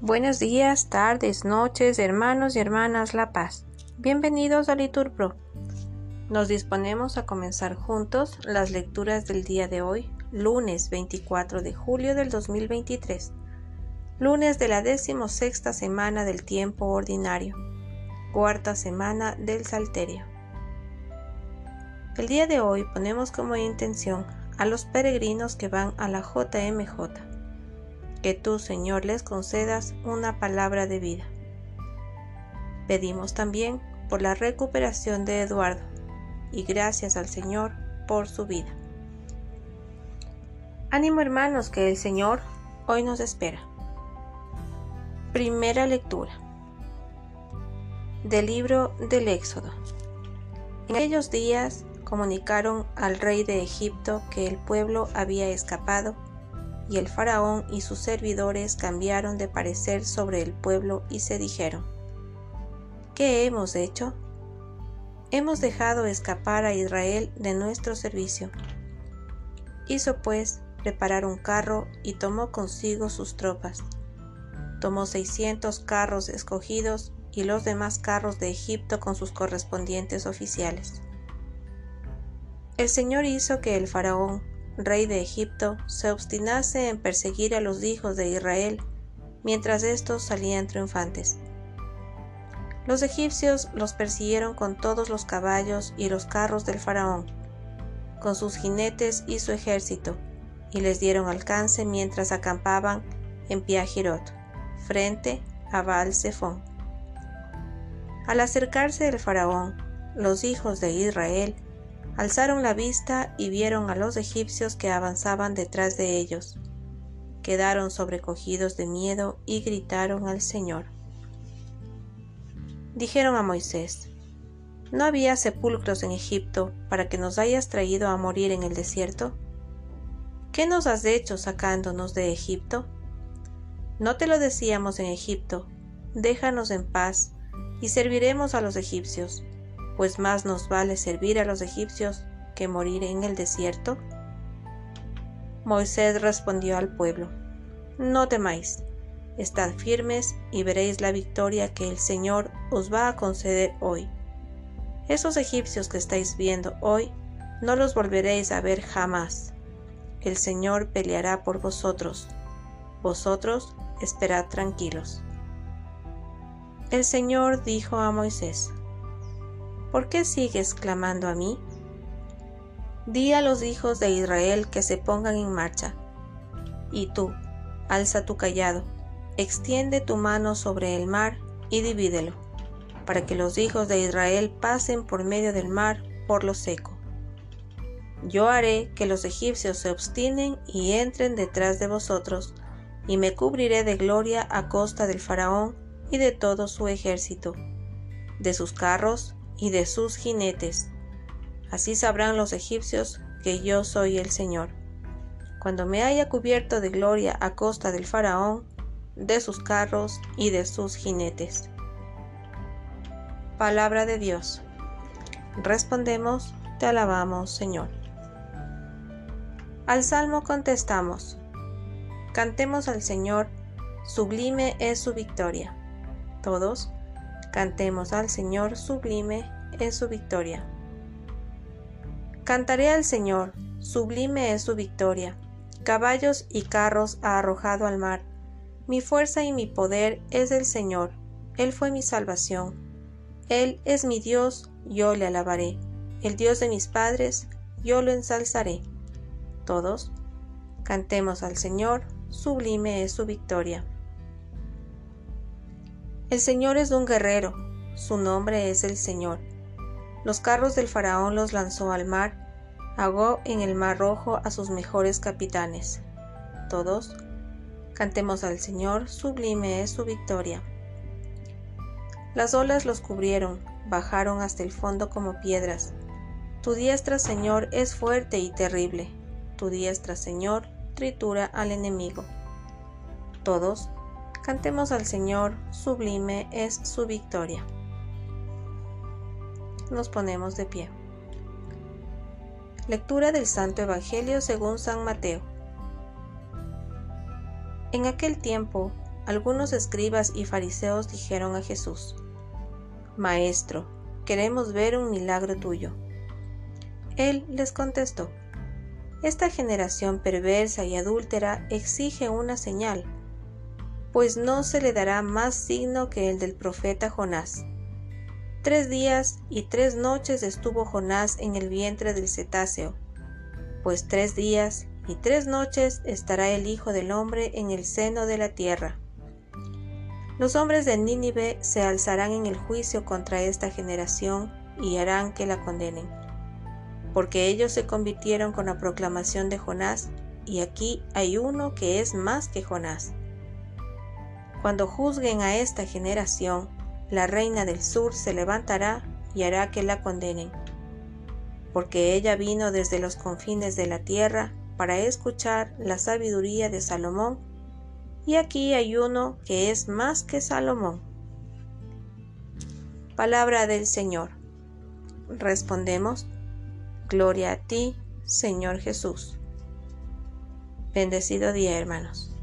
Buenos días, tardes, noches, hermanos y hermanas La Paz. Bienvenidos a Liturpro. Nos disponemos a comenzar juntos las lecturas del día de hoy, lunes 24 de julio del 2023, lunes de la decimosexta semana del tiempo ordinario, cuarta semana del Salterio. El día de hoy ponemos como intención a los peregrinos que van a la JMJ que tú, Señor, les concedas una palabra de vida. Pedimos también por la recuperación de Eduardo y gracias al Señor por su vida. Ánimo hermanos que el Señor hoy nos espera. Primera lectura del libro del Éxodo. En aquellos días comunicaron al rey de Egipto que el pueblo había escapado y el faraón y sus servidores cambiaron de parecer sobre el pueblo y se dijeron, ¿qué hemos hecho? Hemos dejado escapar a Israel de nuestro servicio. Hizo pues preparar un carro y tomó consigo sus tropas. Tomó seiscientos carros escogidos y los demás carros de Egipto con sus correspondientes oficiales. El Señor hizo que el faraón rey de Egipto, se obstinase en perseguir a los hijos de Israel, mientras éstos salían triunfantes. Los egipcios los persiguieron con todos los caballos y los carros del faraón, con sus jinetes y su ejército, y les dieron alcance mientras acampaban en Piahirot, frente a Baal Zephon. Al acercarse el faraón, los hijos de Israel Alzaron la vista y vieron a los egipcios que avanzaban detrás de ellos. Quedaron sobrecogidos de miedo y gritaron al Señor. Dijeron a Moisés, ¿no había sepulcros en Egipto para que nos hayas traído a morir en el desierto? ¿Qué nos has hecho sacándonos de Egipto? No te lo decíamos en Egipto, déjanos en paz, y serviremos a los egipcios pues más nos vale servir a los egipcios que morir en el desierto? Moisés respondió al pueblo, No temáis, estad firmes y veréis la victoria que el Señor os va a conceder hoy. Esos egipcios que estáis viendo hoy, no los volveréis a ver jamás. El Señor peleará por vosotros. Vosotros esperad tranquilos. El Señor dijo a Moisés, ¿por qué sigues clamando a mí? Di a los hijos de Israel que se pongan en marcha. Y tú, alza tu callado, extiende tu mano sobre el mar y divídelo, para que los hijos de Israel pasen por medio del mar por lo seco. Yo haré que los egipcios se obstinen y entren detrás de vosotros, y me cubriré de gloria a costa del faraón y de todo su ejército, de sus carros y de sus jinetes. Así sabrán los egipcios que yo soy el Señor. Cuando me haya cubierto de gloria a costa del faraón, de sus carros y de sus jinetes. Palabra de Dios. Respondemos, te alabamos, Señor. Al salmo contestamos, cantemos al Señor, sublime es su victoria. Todos, Cantemos al Señor, sublime es su victoria. Cantaré al Señor, sublime es su victoria. Caballos y carros ha arrojado al mar. Mi fuerza y mi poder es el Señor. Él fue mi salvación. Él es mi Dios, yo le alabaré. El Dios de mis padres, yo lo ensalzaré. Todos, cantemos al Señor, sublime es su victoria. El Señor es un guerrero, su nombre es el Señor. Los carros del faraón los lanzó al mar, hagó en el mar rojo a sus mejores capitanes. Todos, cantemos al Señor, sublime es su victoria. Las olas los cubrieron, bajaron hasta el fondo como piedras. Tu diestra, Señor, es fuerte y terrible. Tu diestra, Señor, tritura al enemigo. Todos, Cantemos al Señor, sublime es su victoria. Nos ponemos de pie. Lectura del Santo Evangelio según San Mateo, En aquel tiempo, algunos escribas y fariseos dijeron a Jesús, Maestro, queremos ver un milagro tuyo. Él les contestó, Esta generación perversa y adúltera exige una señal, pues no se le dará más signo que el del profeta Jonás. Tres días y tres noches estuvo Jonás en el vientre del cetáceo, pues tres días y tres noches estará el Hijo del Hombre en el seno de la tierra. Los hombres de Nínive se alzarán en el juicio contra esta generación y harán que la condenen, porque ellos se convirtieron con la proclamación de Jonás, y aquí hay uno que es más que Jonás. Cuando juzguen a esta generación, la reina del sur se levantará y hará que la condenen, porque ella vino desde los confines de la tierra para escuchar la sabiduría de Salomón y aquí hay uno que es más que Salomón. Palabra del Señor. Respondemos, Gloria a ti, Señor Jesús. Bendecido día, hermanos.